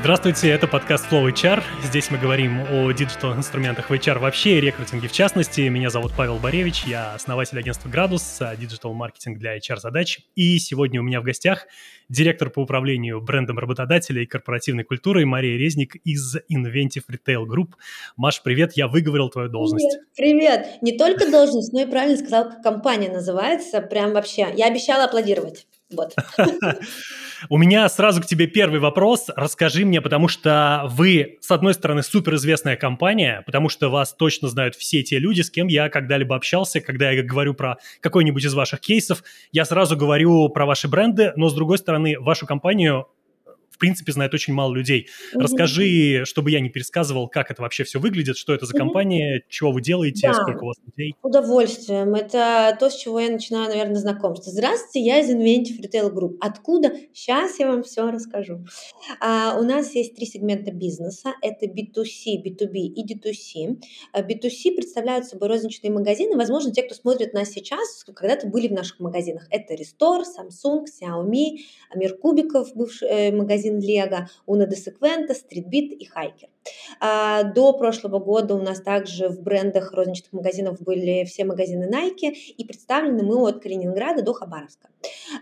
Здравствуйте, это подкаст Flow HR. Здесь мы говорим о диджитал-инструментах в HR вообще и рекрутинге в частности. Меня зовут Павел Боревич, я основатель агентства «Градус», диджитал-маркетинг для HR-задач. И сегодня у меня в гостях директор по управлению брендом работодателя и корпоративной культурой Мария Резник из Inventive Retail Group. Маш, привет, я выговорил твою должность. Привет, привет. Не только должность, но и правильно сказал, как компания называется. Прям вообще, я обещала аплодировать. Вот. У меня сразу к тебе первый вопрос. Расскажи мне, потому что вы, с одной стороны, суперизвестная компания, потому что вас точно знают все те люди, с кем я когда-либо общался. Когда я говорю про какой-нибудь из ваших кейсов, я сразу говорю про ваши бренды, но, с другой стороны, вашу компанию в принципе, знает очень мало людей. Mm-hmm. Расскажи, чтобы я не пересказывал, как это вообще все выглядит, что это за компания, mm-hmm. чего вы делаете, да. сколько у вас людей. Удовольствием. Это то, с чего я начинаю, наверное, знакомство. Здравствуйте, я из Inventive Retail Group. Откуда? Сейчас я вам все расскажу. А, у нас есть три сегмента бизнеса. Это B2C, B2B и D2C. B2C а, представляют собой розничные магазины. Возможно, те, кто смотрит нас сейчас, когда-то были в наших магазинах. Это Restore, Samsung, Xiaomi, Мир Кубиков, бывший э, магазин магазин Лего, Уна де Секвента, Стритбит и Хайкер. А, до прошлого года у нас также в брендах розничных магазинов были все магазины Nike, и представлены мы от Калининграда до Хабаровска.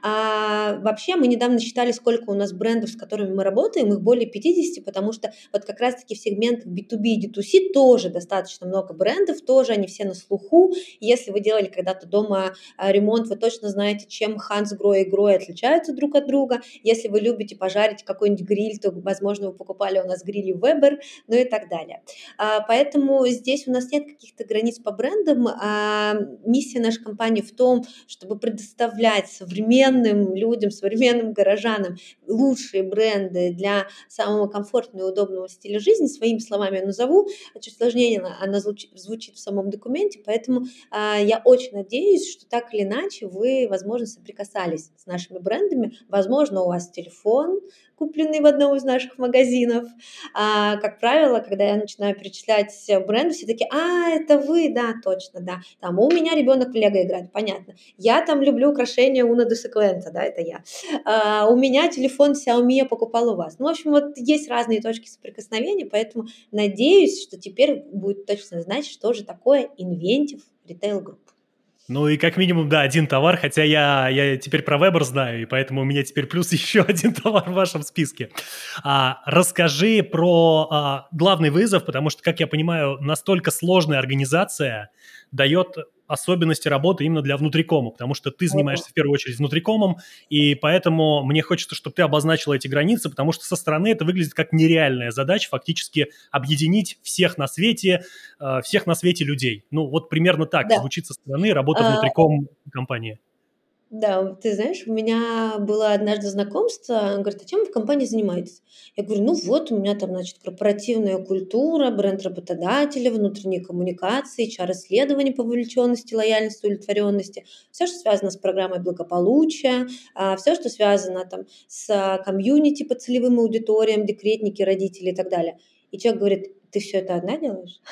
А, вообще мы недавно считали, сколько у нас брендов, с которыми мы работаем, их более 50, потому что вот как раз-таки в сегментах B2B и D2C тоже достаточно много брендов, тоже они все на слуху. Если вы делали когда-то дома а, ремонт, вы точно знаете, чем Hansgrohe и Grohe отличаются друг от друга. Если вы любите пожарить какой-нибудь гриль, то, возможно, вы покупали у нас грили Weber, ну и так далее. А, поэтому здесь у нас нет каких-то границ по брендам. А миссия нашей компании в том, чтобы предоставлять современным людям, современным горожанам лучшие бренды для самого комфортного и удобного стиля жизни. Своими словами я назову, чуть сложнее она звучит, в самом документе, поэтому а, я очень надеюсь, что так или иначе вы, возможно, соприкасались с нашими брендами. Возможно, у вас телефон, купленный в одном из наших магазинов. А, как правило, когда я начинаю перечислять бренды, все таки а, это вы, да, точно, да. Там у меня ребенок в Лего играет, понятно. Я там люблю украшения Уна де Секвента, да, это я. А, у меня телефон Xiaomi я покупал у вас. Ну, в общем, вот есть разные точки соприкосновения, поэтому надеюсь, что теперь будет точно знать, что же такое Inventive Retail Group. Ну и как минимум, да, один товар, хотя я, я теперь про Weber знаю, и поэтому у меня теперь плюс еще один товар в вашем списке. А, расскажи про а, главный вызов, потому что, как я понимаю, настолько сложная организация дает особенности работы именно для внутрикома, потому что ты занимаешься в первую очередь внутрикомом, и поэтому мне хочется, чтобы ты обозначила эти границы, потому что со стороны это выглядит как нереальная задача фактически объединить всех на свете, э, всех на свете людей. Ну, вот примерно так да. звучит со стороны работа а, внутриком компании. Да, ты знаешь, у меня было однажды знакомство, он говорит, а чем вы в компании занимаетесь? Я говорю, ну вот, у меня там, значит, корпоративная культура, бренд работодателя, внутренние коммуникации, HR-исследования по вовлеченности, лояльности, удовлетворенности, все, что связано с программой благополучия, а, все, что связано там с комьюнити по целевым аудиториям, декретники, родители и так далее. И человек говорит, ты все это одна делаешь?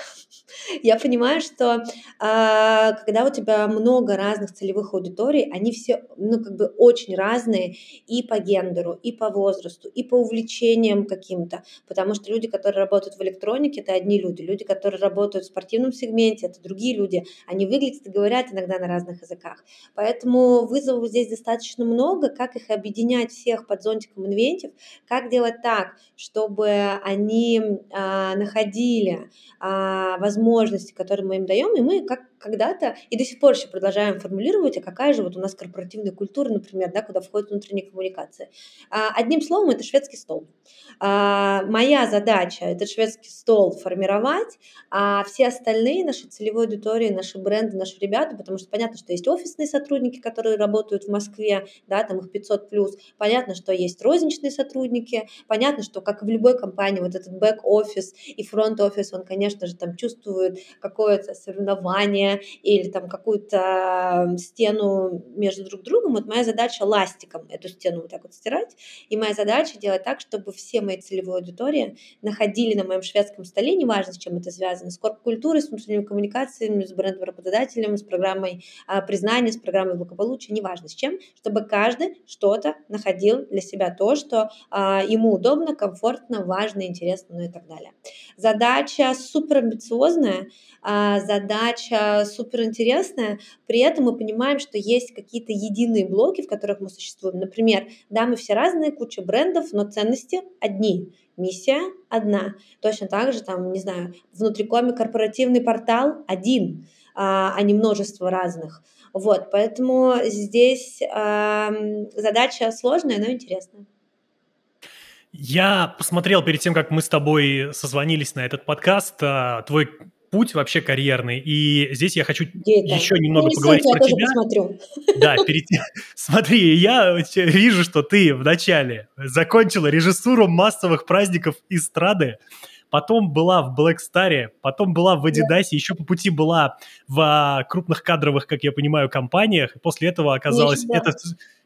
Я понимаю, что а, когда у тебя много разных целевых аудиторий, они все, ну, как бы очень разные и по гендеру, и по возрасту, и по увлечениям каким-то, потому что люди, которые работают в электронике, это одни люди, люди, которые работают в спортивном сегменте, это другие люди, они выглядят и говорят иногда на разных языках. Поэтому вызовов здесь достаточно много, как их объединять всех под зонтиком инвентив, как делать так, чтобы они а, находили а, возможности, которые мы им даем, и мы как когда-то и до сих пор еще продолжаем формулировать, а какая же вот у нас корпоративная культура, например, да, куда входит внутренняя коммуникация. А, одним словом, это шведский стол. А, моя задача этот шведский стол формировать, а все остальные наши целевые аудитории, наши бренды, наши ребята, потому что понятно, что есть офисные сотрудники, которые работают в Москве, да, там их 500 плюс, понятно, что есть розничные сотрудники, понятно, что как и в любой компании, вот этот бэк-офис и фронт-офис, он, конечно же, там чувствует какое-то соревнование, или там какую-то стену между друг другом, вот моя задача ластиком эту стену вот так вот стирать, и моя задача делать так, чтобы все мои целевые аудитории находили на моем шведском столе, неважно, с чем это связано, с корп-культурой, с внутренними коммуникациями, с брендом работодателем, с программой а, признания, с программой благополучия, неважно с чем, чтобы каждый что-то находил для себя то, что а, ему удобно, комфортно, важно, интересно, ну и так далее. Задача супер амбициозная, а, задача супер интересная, при этом мы понимаем, что есть какие-то единые блоки, в которых мы существуем. Например, да, мы все разные, куча брендов, но ценности одни миссия одна. Точно так же, там, не знаю, внутрикоме корпоративный портал один, а, а не множество разных. Вот, поэтому здесь э, задача сложная, но интересная. Я посмотрел перед тем, как мы с тобой созвонились на этот подкаст, а, твой путь вообще карьерный. И здесь я хочу еще немного ну, поговорить про тебя. Посмотрю. Да, перед. Смотри, я вижу, что ты вначале закончила режиссуру массовых праздников эстрады, потом была в Black Star, потом была в Adidas, да. еще по пути была в а, крупных кадровых, как я понимаю, компаниях. И после этого оказалось это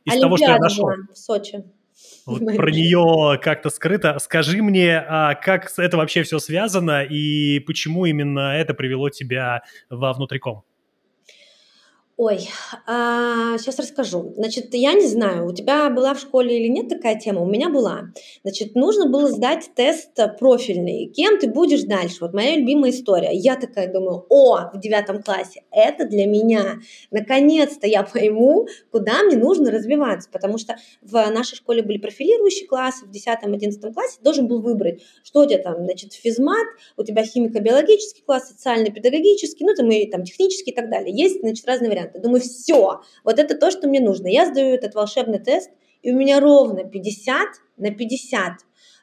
из Олимпиада того, что я нашел. в Сочи. Вот про нее как-то скрыто. Скажи мне, а как это вообще все связано и почему именно это привело тебя во внутриком? Ой, а, сейчас расскажу. Значит, я не знаю, у тебя была в школе или нет такая тема, у меня была. Значит, нужно было сдать тест профильный. Кем ты будешь дальше? Вот моя любимая история. Я такая думаю, о, в девятом классе, это для меня. Наконец-то я пойму, куда мне нужно развиваться, потому что в нашей школе были профилирующие классы, в 10-11 классе должен был выбрать, что у тебя там, значит, физмат, у тебя химико-биологический класс, социально-педагогический, ну, там и там технический и так далее. Есть, значит, разные варианты варианты. Думаю, все, вот это то, что мне нужно. Я сдаю этот волшебный тест, и у меня ровно 50 на 50.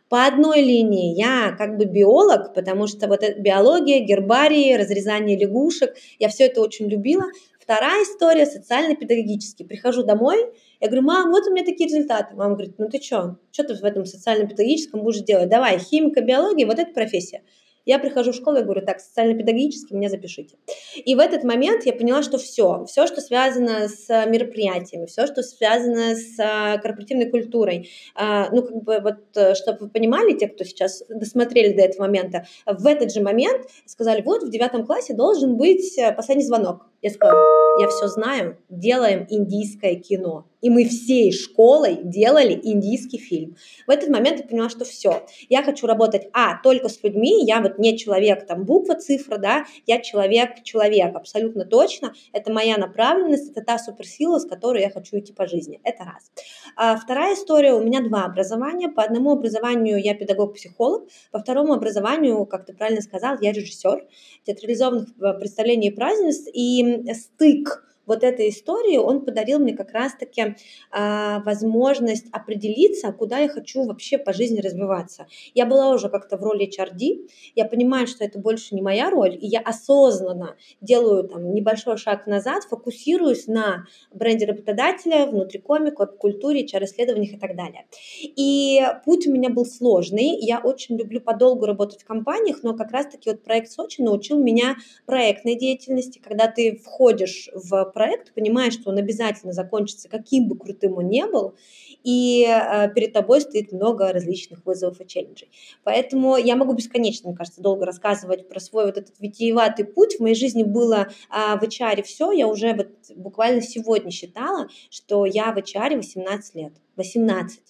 По одной линии я как бы биолог, потому что вот биология, гербарии, разрезание лягушек, я все это очень любила. Вторая история социально-педагогический. Прихожу домой, я говорю, мам, вот у меня такие результаты. Мама говорит, ну ты что, что ты в этом социально-педагогическом будешь делать? Давай, химика, биология, вот эта профессия. Я прихожу в школу и говорю, так, социально-педагогически меня запишите. И в этот момент я поняла, что все, все, что связано с мероприятиями, все, что связано с а, корпоративной культурой, а, ну, как бы вот, э, чтобы вы понимали, те, кто сейчас досмотрели до этого момента, в этот же момент сказали, вот в девятом классе должен быть э, последний звонок. Я сказала, я все знаю, делаем индийское кино. И мы всей школой делали индийский фильм. В этот момент я поняла, что все. Я хочу работать, а, только с людьми, я вот не человек, там, буква, цифра, да, я человек-человек, абсолютно точно. Это моя направленность, это та суперсила, с которой я хочу идти по жизни. Это раз. А вторая история, у меня два образования. По одному образованию я педагог-психолог, по второму образованию, как ты правильно сказал, я режиссер театрализованных э, представлений и празднеств, и стык вот этой истории он подарил мне как раз-таки а, возможность определиться, куда я хочу вообще по жизни развиваться. Я была уже как-то в роли HRD, я понимаю, что это больше не моя роль, и я осознанно делаю там небольшой шаг назад, фокусируюсь на бренде работодателя, внутрикоме, культуре, HR-исследованиях и так далее. И путь у меня был сложный, я очень люблю подолгу работать в компаниях, но как раз-таки вот проект Сочи научил меня проектной деятельности, когда ты входишь в проект, понимаешь, что он обязательно закончится, каким бы крутым он ни был, и э, перед тобой стоит много различных вызовов и челленджей. Поэтому я могу бесконечно, мне кажется, долго рассказывать про свой вот этот витиеватый путь. В моей жизни было э, в HR все, я уже вот буквально сегодня считала, что я в HR 18 лет. 18.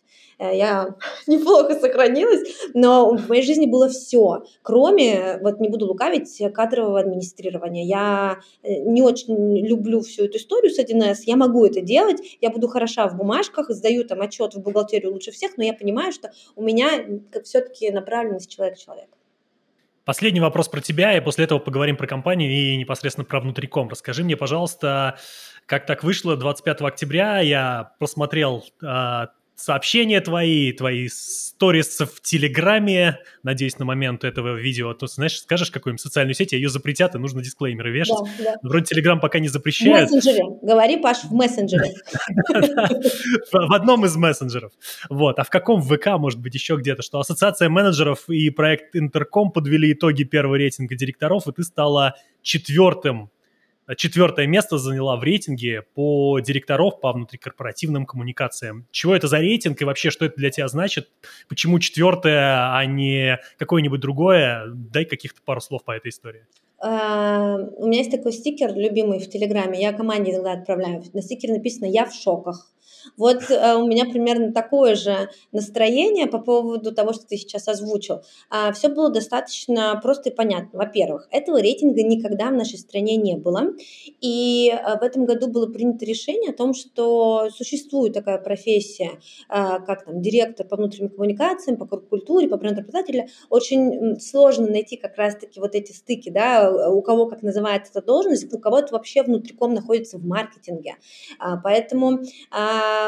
Э, я неплохо сохранилась, но в моей жизни было все, кроме, вот не буду лукавить, кадрового администрирования. Я э, не очень люблю всю эту историю с 1С, я могу это делать, я буду хороша в бумажках, сдаю там отчет в бухгалтерию лучше всех, но я понимаю, что у меня все-таки направленность человек-человек. Последний вопрос про тебя, и после этого поговорим про компанию и непосредственно про внутриком. Расскажи мне, пожалуйста, как так вышло 25 октября, я просмотрел а, сообщения твои, твои сторис в Телеграме. Надеюсь, на момент этого видео, то, знаешь, скажешь какую-нибудь социальную сеть, а ее запретят, и нужно дисклеймеры вешать. Да, да. Вроде Телеграм пока не запрещает. В мессенджере. Говори, Паш, в мессенджере. В одном из мессенджеров. Вот. А в каком ВК, может быть, еще где-то, что ассоциация менеджеров и проект Интерком подвели итоги первого рейтинга директоров, и ты стала четвертым четвертое место заняла в рейтинге по директоров по внутрикорпоративным коммуникациям. Чего это за рейтинг и вообще что это для тебя значит? Почему четвертое, а не какое-нибудь другое? Дай каких-то пару слов по этой истории. А, у меня есть такой стикер любимый в Телеграме, я команде иногда отправляю. На стикере написано «Я в шоках». Вот э, у меня примерно такое же настроение по поводу того, что ты сейчас озвучил. А, все было достаточно просто и понятно. Во-первых, этого рейтинга никогда в нашей стране не было. И э, в этом году было принято решение о том, что существует такая профессия, а, как там директор по внутренним коммуникациям, по культуре, по бренд-репутателю. Очень сложно найти как раз-таки вот эти стыки, да, у кого как называется эта должность, у кого это вообще внутриком находится в маркетинге. А, поэтому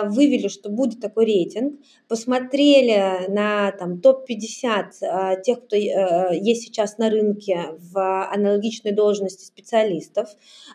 вывели, что будет такой рейтинг, посмотрели на там, топ-50 а, тех, кто э, есть сейчас на рынке в аналогичной должности специалистов.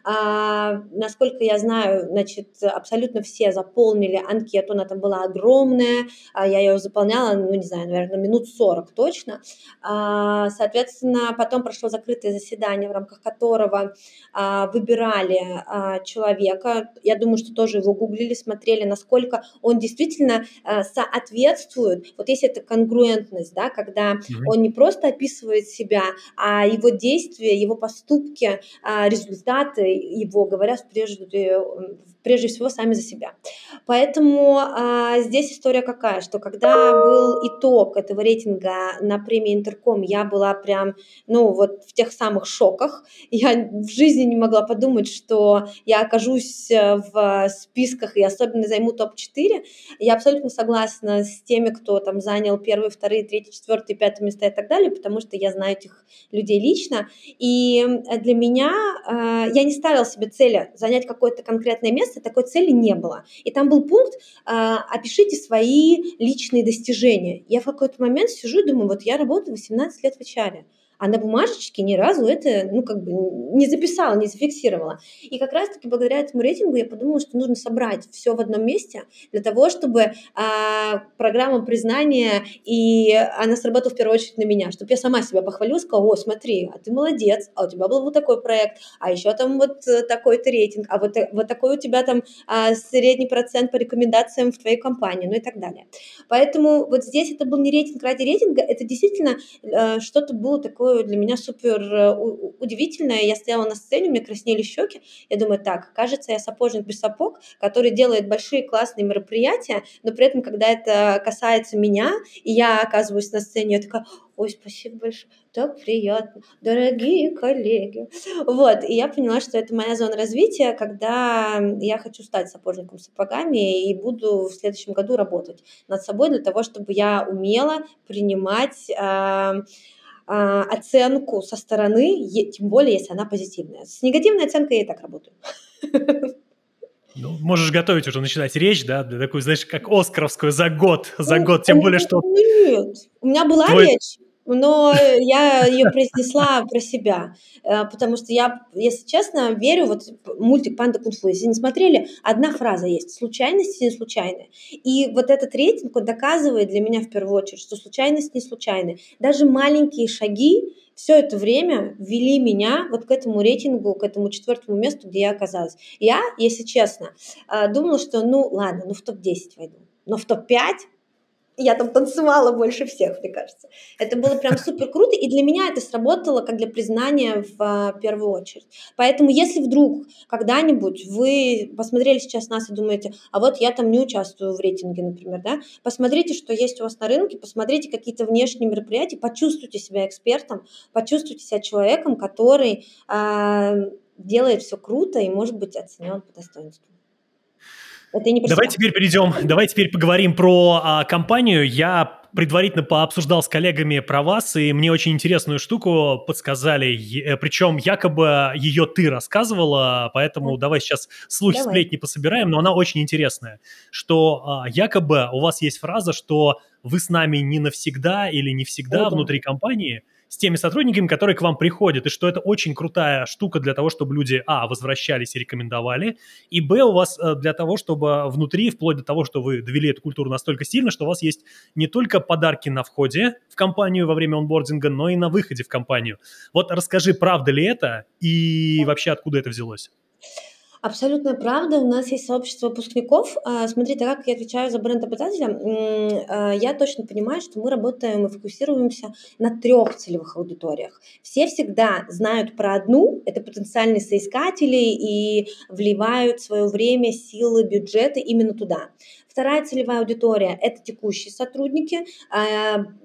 А, насколько я знаю, значит, абсолютно все заполнили анкету, она там была огромная, а, я ее заполняла, ну, не знаю, наверное, минут 40 точно. Соответственно, потом прошло закрытое заседание, в рамках которого выбирали человека. Я думаю, что тоже его гуглили, смотрели, насколько он действительно соответствует соответствуют, вот есть эта конгруентность, да, когда mm-hmm. он не просто описывает себя, а его действия, его поступки, а, результаты его говорят прежде, прежде всего сами за себя. Поэтому а, здесь история какая, что когда был итог этого рейтинга на премии Интерком, я была прям, ну вот в тех самых шоках. Я в жизни не могла подумать, что я окажусь э, в списках и особенно займу топ-4. Я абсолютно согласна с теми, кто там занял первые, вторые, третьи, четвертые, пятые места и так далее, потому что я знаю этих людей лично. И для меня э, я не ставила себе цели занять какое-то конкретное место, такой цели не было. И там был пункт э, «Опишите свои личные достижения». Я в какой-то момент сижу и думаю, вот я работаю 18 лет в HR а на бумажечке ни разу это, ну, как бы не записала, не зафиксировала. И как раз-таки благодаря этому рейтингу я подумала, что нужно собрать все в одном месте для того, чтобы а, программа признания, и она сработала в первую очередь на меня, чтобы я сама себя похвалила, сказала, о, смотри, а ты молодец, а у тебя был вот такой проект, а еще там вот э, такой-то рейтинг, а вот, э, вот такой у тебя там а, средний процент по рекомендациям в твоей компании, ну и так далее. Поэтому вот здесь это был не рейтинг ради рейтинга, это действительно а, что-то было такое такое для меня супер э, удивительное. Я стояла на сцене, мне краснели щеки. Я думаю, так, кажется, я сапожник без сапог, который делает большие классные мероприятия, но при этом, когда это касается меня, и я оказываюсь на сцене, я такая, ой, спасибо большое, так приятно, дорогие коллеги. Вот, и я поняла, что это моя зона развития, когда я хочу стать сапожником сапогами и буду в следующем году работать над собой для того, чтобы я умела принимать э, оценку со стороны, тем более, если она позитивная. С негативной оценкой я и так работаю. Ну, можешь готовить уже, начинать речь, да, для такой, знаешь, как Оскаровскую за год, за ну, год, тем более, что... Нет, у меня была Твой... речь, но я ее произнесла про себя, э, потому что я, если честно, верю, вот мультик «Панда Кунг-фу», если не смотрели, одна фраза есть «случайности не случайны». И вот этот рейтинг, он доказывает для меня в первую очередь, что случайность не случайны. Даже маленькие шаги все это время ввели меня вот к этому рейтингу, к этому четвертому месту, где я оказалась. Я, если честно, э, думала, что ну ладно, ну в топ-10 войду, но в топ-5 я там танцевала больше всех, мне кажется. Это было прям супер круто, и для меня это сработало как для признания в а, первую очередь. Поэтому если вдруг когда-нибудь вы посмотрели сейчас нас и думаете, а вот я там не участвую в рейтинге, например, да, посмотрите, что есть у вас на рынке, посмотрите какие-то внешние мероприятия, почувствуйте себя экспертом, почувствуйте себя человеком, который э, делает все круто и может быть оценен по достоинству. Это не давай теперь перейдем, давай теперь поговорим про а, компанию. Я предварительно пообсуждал с коллегами про вас, и мне очень интересную штуку подсказали, э, причем якобы ее ты рассказывала, поэтому давай сейчас слухи, давай. сплетни пособираем, но она очень интересная, что а, якобы у вас есть фраза, что вы с нами не навсегда или не всегда О, внутри компании, с теми сотрудниками, которые к вам приходят, и что это очень крутая штука для того, чтобы люди, а, возвращались и рекомендовали, и, б, у вас э, для того, чтобы внутри, вплоть до того, что вы довели эту культуру настолько сильно, что у вас есть не только подарки на входе в компанию во время онбординга, но и на выходе в компанию. Вот расскажи, правда ли это, и вообще откуда это взялось? Абсолютно правда. У нас есть сообщество выпускников. А, смотри, так как я отвечаю за бренд обладателя, а, я точно понимаю, что мы работаем и фокусируемся на трех целевых аудиториях. Все всегда знают про одну, это потенциальные соискатели, и вливают свое время, силы, бюджеты именно туда. Вторая целевая аудитория – это текущие сотрудники.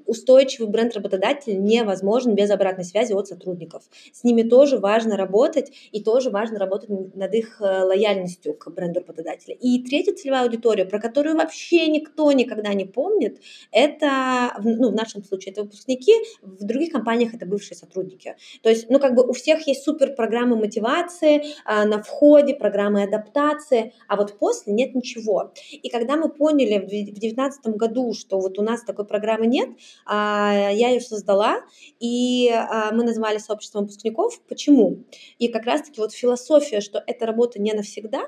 Устойчивый бренд работодателя невозможен без обратной связи от сотрудников. С ними тоже важно работать, и тоже важно работать над их э, лояльностью к бренду работодателя. И третья целевая аудитория, про которую вообще никто никогда не помнит, это, ну, в нашем случае, это выпускники, в других компаниях это бывшие сотрудники. То есть, ну, как бы у всех есть супер программы мотивации а, на входе, программы адаптации, а вот после нет ничего. И когда мы поняли в 2019 году, что вот у нас такой программы нет, я ее создала, и а, мы назвали сообществом выпускников. Почему? И как раз-таки вот философия, что эта работа не навсегда,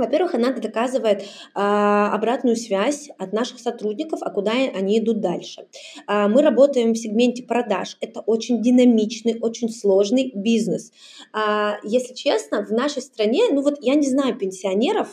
во-первых, она доказывает а, обратную связь от наших сотрудников, а куда они идут дальше. А, мы работаем в сегменте продаж. Это очень динамичный, очень сложный бизнес. А, если честно, в нашей стране, ну вот я не знаю пенсионеров,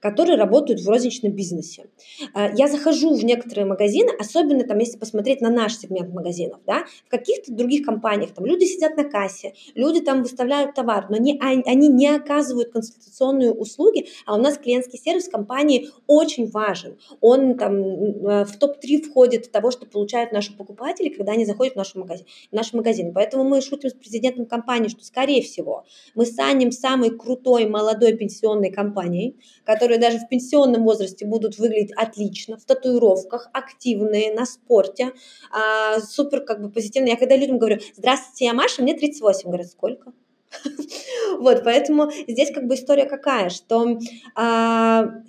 которые работают в розничном бизнесе. Э, я захожу в некоторые магазины, особенно там, если посмотреть на наш сегмент магазинов, да, в каких-то других компаниях, там люди сидят на кассе, люди там выставляют товар, но они, они не оказывают консультационные услуги, а у нас клиентский сервис компании очень важен. Он там э, в топ-3 входит того, что получают наши покупатели, когда они заходят в наш магазин. В наш магазин. Поэтому мы шутим с президентом компании, что, скорее всего, мы станем самой крутой молодой пенсионной компанией, которая которые даже в пенсионном возрасте будут выглядеть отлично, в татуировках, активные, на спорте, а, супер как бы позитивные. Я когда людям говорю, здравствуйте, я Маша, мне 38, говорят, сколько? Вот, поэтому здесь как бы история какая, что а,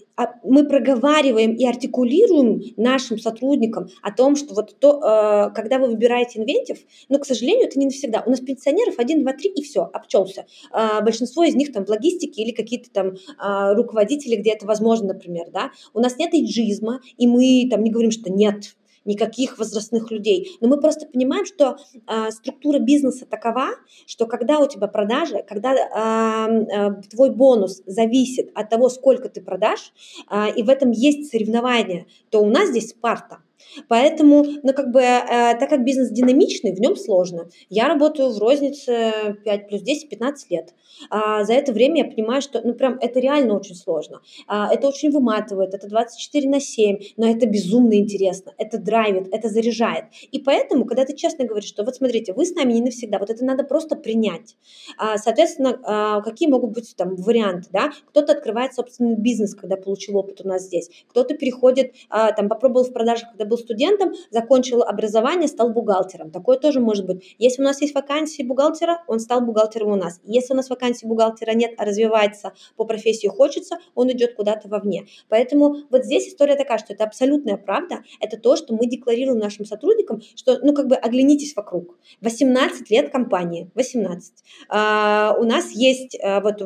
мы проговариваем и артикулируем нашим сотрудникам о том, что вот то, а, когда вы выбираете инвентив, но, к сожалению, это не навсегда. У нас пенсионеров 1, 2, 3 и все, обчелся. А, большинство из них там в логистике или какие-то там а, руководители, где это возможно, например, да. У нас нет эйджизма, и мы там не говорим, что нет, никаких возрастных людей. Но мы просто понимаем, что э, структура бизнеса такова, что когда у тебя продажи, когда э, э, твой бонус зависит от того, сколько ты продашь, э, и в этом есть соревнование, то у нас здесь Спарта. Поэтому, ну, как бы, э, так как бизнес динамичный, в нем сложно. Я работаю в рознице 5 плюс 10, 15 лет. А за это время я понимаю, что, ну, прям, это реально очень сложно. А, это очень выматывает, это 24 на 7, но это безумно интересно, это драйвит, это заряжает. И поэтому, когда ты честно говоришь, что вот смотрите, вы с нами не навсегда, вот это надо просто принять. А, соответственно, а, какие могут быть там варианты, да? Кто-то открывает собственный бизнес, когда получил опыт у нас здесь, кто-то переходит, а, там, попробовал в продажах, когда был студентом, закончил образование, стал бухгалтером. Такое тоже может быть. Если у нас есть вакансии бухгалтера, он стал бухгалтером у нас. Если у нас вакансии бухгалтера нет, а развивается по профессии хочется, он идет куда-то вовне. Поэтому вот здесь история такая, что это абсолютная правда. Это то, что мы декларируем нашим сотрудникам, что, ну, как бы оглянитесь вокруг. 18 лет компании, 18. А, у нас есть, а, вот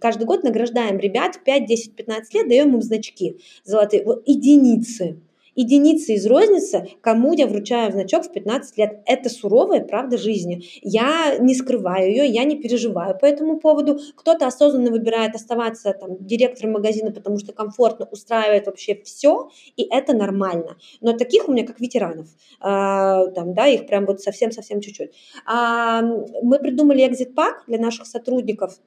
каждый год награждаем ребят 5, 10, 15 лет, даем им значки золотые, вот, единицы единицы из розницы, кому я вручаю значок в 15 лет. Это суровая правда жизни. Я не скрываю ее, я не переживаю по этому поводу. Кто-то осознанно выбирает оставаться там, директором магазина, потому что комфортно устраивает вообще все, и это нормально. Но таких у меня как ветеранов, а, там, да, их прям вот совсем-совсем чуть-чуть. А, мы придумали экзит-пак для наших сотрудников,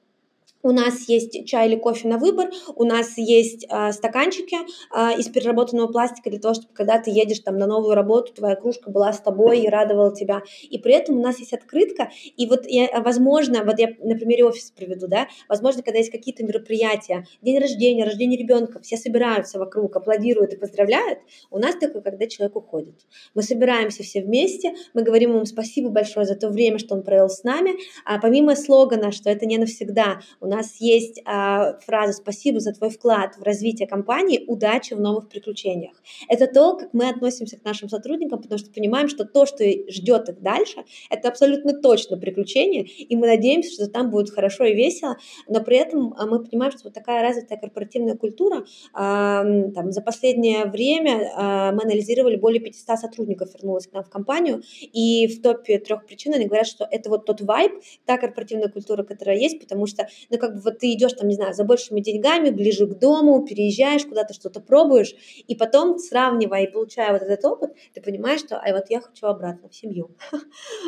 у нас есть чай или кофе на выбор, у нас есть э, стаканчики э, из переработанного пластика для того, чтобы когда ты едешь там на новую работу, твоя кружка была с тобой и радовала тебя. И при этом у нас есть открытка, и вот я, возможно, вот я на примере офиса приведу, да, возможно, когда есть какие-то мероприятия, день рождения, рождение ребенка, все собираются вокруг, аплодируют и поздравляют, у нас такое, когда человек уходит. Мы собираемся все вместе, мы говорим ему спасибо большое за то время, что он провел с нами, а помимо слогана, что это не навсегда, у нас есть а, фраза «Спасибо за твой вклад в развитие компании, удачи в новых приключениях». Это то, как мы относимся к нашим сотрудникам, потому что понимаем, что то, что ждет их дальше, это абсолютно точно приключение, и мы надеемся, что там будет хорошо и весело, но при этом а, мы понимаем, что вот такая развитая корпоративная культура, а, там, за последнее время а, мы анализировали более 500 сотрудников вернулось к нам в компанию, и в топе трех причин они говорят, что это вот тот вайб, та корпоративная культура, которая есть, потому что, ну, как бы вот ты идешь там, не знаю, за большими деньгами, ближе к дому, переезжаешь куда-то, что-то пробуешь, и потом, сравнивая и получая вот этот опыт, ты понимаешь, что, ай, вот я хочу обратно в семью.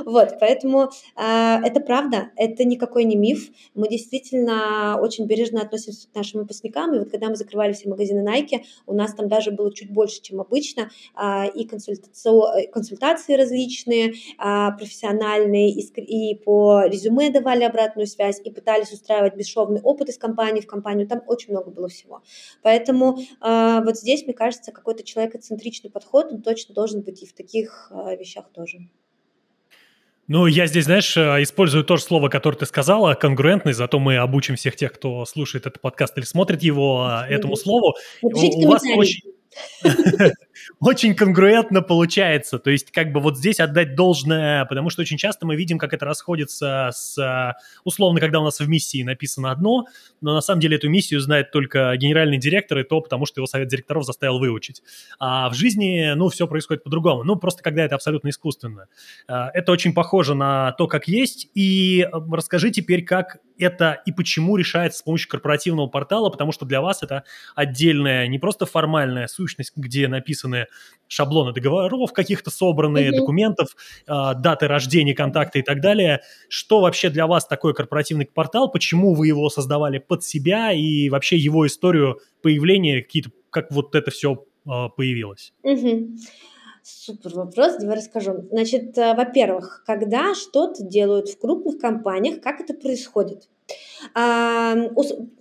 Вот, поэтому это правда, это никакой не миф, мы действительно очень бережно относимся к нашим выпускникам, и вот когда мы закрывали все магазины Nike, у нас там даже было чуть больше, чем обычно, а, и консультации различные, а, профессиональные, и по резюме давали обратную связь, и пытались устраивать бесшовный опыт из компании в компанию, там очень много было всего. Поэтому а, вот здесь, мне кажется, какой-то человекоцентричный подход, он точно должен быть и в таких вещах тоже. Ну, я здесь, знаешь, э, использую то же слово, которое ты сказала, конгруентный, зато мы обучим всех тех, кто слушает этот подкаст или смотрит его этому слову. Напишите У вас очень очень конгруентно получается. То есть как бы вот здесь отдать должное, потому что очень часто мы видим, как это расходится с, условно, когда у нас в миссии написано одно, но на самом деле эту миссию знает только генеральный директор, и то потому, что его совет директоров заставил выучить. А в жизни, ну, все происходит по-другому. Ну, просто когда это абсолютно искусственно. А, это очень похоже на то, как есть. И расскажи теперь, как это и почему решается с помощью корпоративного портала, потому что для вас это отдельная, не просто формальная сущность, где написаны шаблоны договоров каких-то собранные, mm-hmm. документов, э, даты рождения, контакты и так далее. Что вообще для вас такой корпоративный портал? Почему вы его создавали под себя и вообще его историю появления, какие-то, как вот это все э, появилось? Mm-hmm. Супер вопрос, давай расскажу. Значит, э, во-первых, когда что-то делают в крупных компаниях, как это происходит?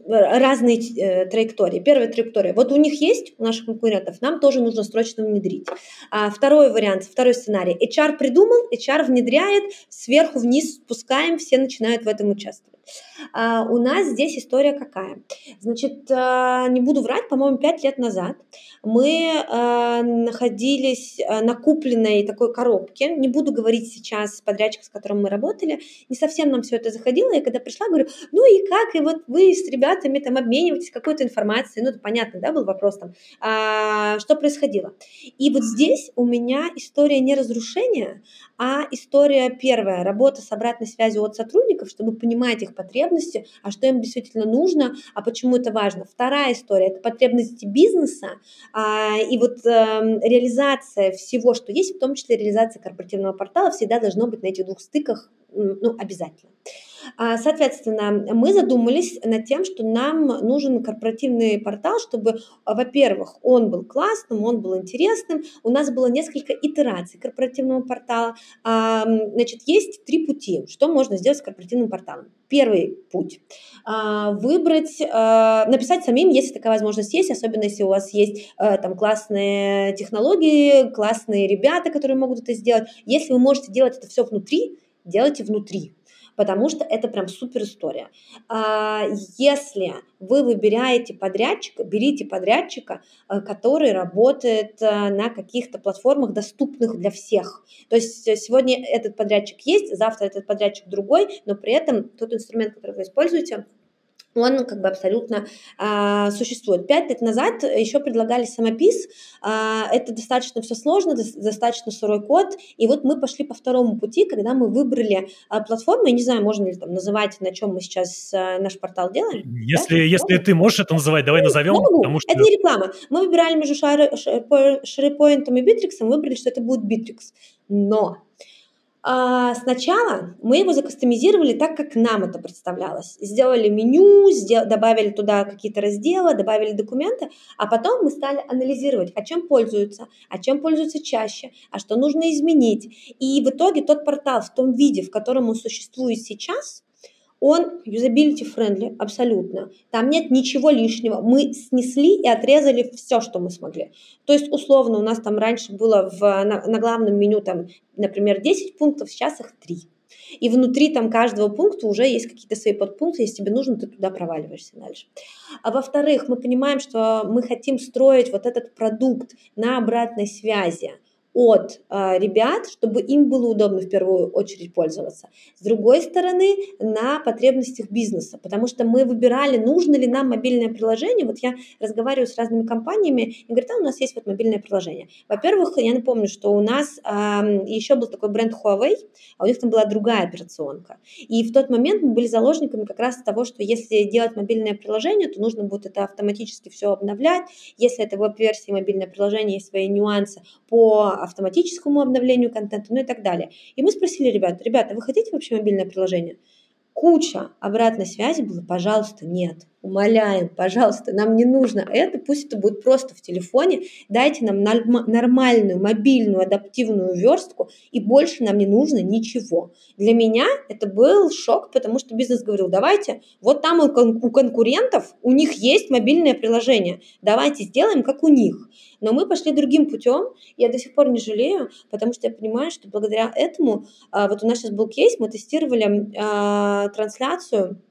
Разные э, траектории. Первая траектория. Вот у них есть, у наших конкурентов, нам тоже нужно срочно внедрить. А, второй вариант, второй сценарий. HR придумал, HR внедряет, сверху вниз спускаем, все начинают в этом участвовать. А, у нас здесь история какая? Значит, а, не буду врать, по-моему, пять лет назад мы а, находились на купленной такой коробке. Не буду говорить сейчас подрядчик, с которым мы работали. Не совсем нам все это заходило. Я когда пришла, говорю, ну и как? И вот вы с ребятами там обмениваетесь какой-то информацией. Ну, это понятно, да, был вопрос там. А, что происходило? И вот здесь у меня история не разрушения, а история первая, работа с обратной связью от сотрудников, чтобы понимать их потребности, а что им действительно нужно, а почему это важно. Вторая история – это потребности бизнеса а, и вот а, реализация всего, что есть, в том числе реализация корпоративного портала, всегда должно быть на этих двух стыках ну, обязательно. А, соответственно, мы задумались над тем, что нам нужен корпоративный портал, чтобы, во-первых, он был классным, он был интересным. У нас было несколько итераций корпоративного портала. А, значит, есть три пути, что можно сделать с корпоративным порталом. Первый путь а, выбрать, написать самим, если такая возможность есть, особенно если у вас есть там классные технологии, классные ребята, которые могут это сделать. Если вы можете делать это все внутри, делайте внутри потому что это прям супер история. А, если вы выбираете подрядчика, берите подрядчика, э, который работает э, на каких-то платформах, доступных для всех. То есть э, сегодня этот подрядчик есть, завтра этот подрядчик другой, но при этом тот инструмент, который вы используете, он как бы абсолютно а, существует. Пять лет назад еще предлагали самопис, а, это достаточно все сложно, достаточно сырой код, и вот мы пошли по второму пути, когда мы выбрали а, платформу, я не знаю, можно ли там называть, на чем мы сейчас а, наш портал делаем. Если, да? если ты можешь это называть, давай ну, назовем. Потому что... Это не реклама. Мы выбирали между SharePoint и Bittrex, выбрали, что это будет Bittrex. Но сначала мы его закастомизировали так, как нам это представлялось. Сделали меню, сдел- добавили туда какие-то разделы, добавили документы, а потом мы стали анализировать, а чем пользуются, а чем пользуются чаще, а что нужно изменить. И в итоге тот портал в том виде, в котором он существует сейчас, он usability friendly абсолютно. Там нет ничего лишнего. Мы снесли и отрезали все, что мы смогли. То есть, условно, у нас там раньше было в, на, на главном меню, там, например, 10 пунктов, сейчас их 3. И внутри там каждого пункта уже есть какие-то свои подпункты, если тебе нужно, ты туда проваливаешься дальше. А во-вторых, мы понимаем, что мы хотим строить вот этот продукт на обратной связи от э, ребят, чтобы им было удобно в первую очередь пользоваться. С другой стороны, на потребностях бизнеса, потому что мы выбирали, нужно ли нам мобильное приложение. Вот я разговариваю с разными компаниями и говорят, а у нас есть вот мобильное приложение. Во-первых, я напомню, что у нас э, еще был такой бренд Huawei, а у них там была другая операционка. И в тот момент мы были заложниками как раз того, что если делать мобильное приложение, то нужно будет это автоматически все обновлять. Если это веб-версии мобильное приложение, есть свои нюансы по автоматическому обновлению контента, ну и так далее. И мы спросили ребят, ребята, вы хотите вообще мобильное приложение? Куча обратной связи была, пожалуйста, нет умоляем, пожалуйста, нам не нужно это, пусть это будет просто в телефоне, дайте нам нормальную мобильную адаптивную верстку, и больше нам не нужно ничего. Для меня это был шок, потому что бизнес говорил, давайте, вот там у конкурентов, у них есть мобильное приложение, давайте сделаем как у них. Но мы пошли другим путем, я до сих пор не жалею, потому что я понимаю, что благодаря этому, а, вот у нас сейчас был кейс, мы тестировали а, трансляцию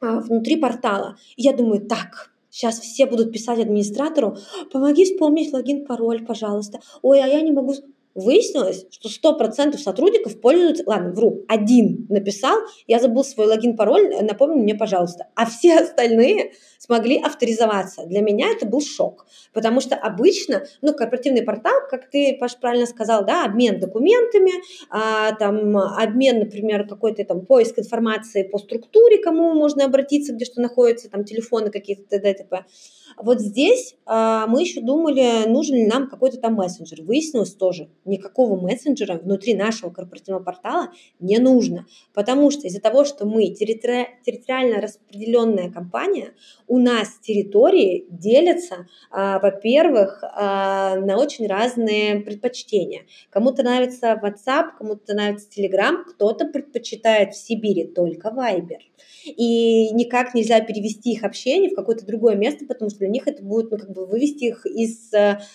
а, внутри портала. Я думаю, так, сейчас все будут писать администратору, помоги вспомнить логин, пароль, пожалуйста. Ой, а я не могу... Выяснилось, что 100% сотрудников пользуются... Ладно, вру, один написал, я забыл свой логин, пароль, напомни мне, пожалуйста. А все остальные смогли авторизоваться. Для меня это был шок, потому что обычно, ну, корпоративный портал, как ты, Паш, правильно сказал, да, обмен документами, а, там, обмен, например, какой-то там поиск информации по структуре, кому можно обратиться, где что находится, там, телефоны какие-то, т.д. т.п. Вот здесь а, мы еще думали, нужен ли нам какой-то там мессенджер. Выяснилось тоже, никакого мессенджера внутри нашего корпоративного портала не нужно, потому что из-за того, что мы территори- территориально распределенная компания, у нас территории делятся, а, во-первых, а, на очень разные предпочтения. Кому-то нравится WhatsApp, кому-то нравится Telegram, кто-то предпочитает в Сибири только Viber и никак нельзя перевести их общение в какое-то другое место, потому что для них это будет ну, как бы вывести их из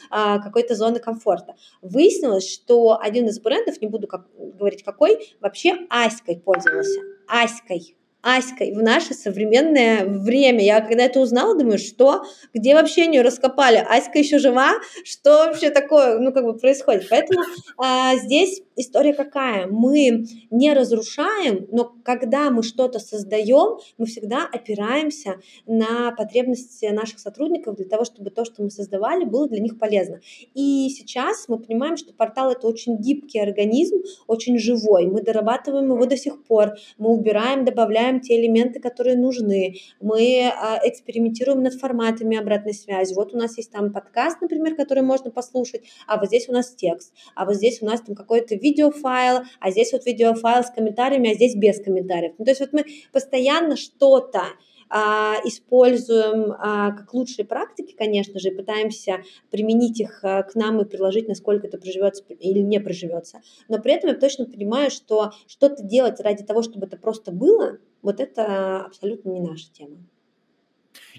а, какой-то зоны комфорта. Выяснилось, что один из брендов, не буду как, говорить какой, вообще Аськой пользовался. Аськой. Аськой в наше современное время. Я когда это узнала, думаю, что? Где вообще ее раскопали? Аська еще жива? Что вообще такое, ну, как бы происходит? Поэтому а, здесь история какая? Мы не разрушаем, но когда мы что-то создаем, мы всегда опираемся на потребности наших сотрудников для того, чтобы то, что мы создавали, было для них полезно. И сейчас мы понимаем, что портал это очень гибкий организм, очень живой. Мы дорабатываем его до сих пор, мы убираем, добавляем добавляем те элементы, которые нужны, мы а, экспериментируем над форматами обратной связи. Вот у нас есть там подкаст, например, который можно послушать, а вот здесь у нас текст, а вот здесь у нас там какой-то видеофайл, а здесь вот видеофайл с комментариями, а здесь без комментариев. Ну, то есть вот мы постоянно что-то используем а, как лучшие практики, конечно же, и пытаемся применить их а, к нам и приложить, насколько это проживется или не проживется. Но при этом я точно понимаю, что что-то делать ради того, чтобы это просто было, вот это абсолютно не наша тема.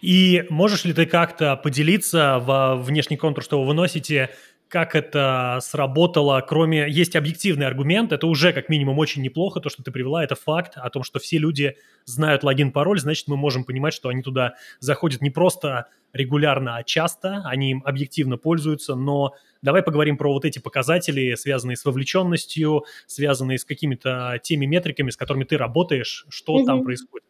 И можешь ли ты как-то поделиться в внешний контур, что вы выносите, как это сработало, кроме... Есть объективный аргумент, это уже как минимум очень неплохо, то, что ты привела, это факт о том, что все люди знают логин-пароль, значит, мы можем понимать, что они туда заходят не просто регулярно, а часто, они им объективно пользуются, но давай поговорим про вот эти показатели, связанные с вовлеченностью, связанные с какими-то теми метриками, с которыми ты работаешь, что mm-hmm. там происходит.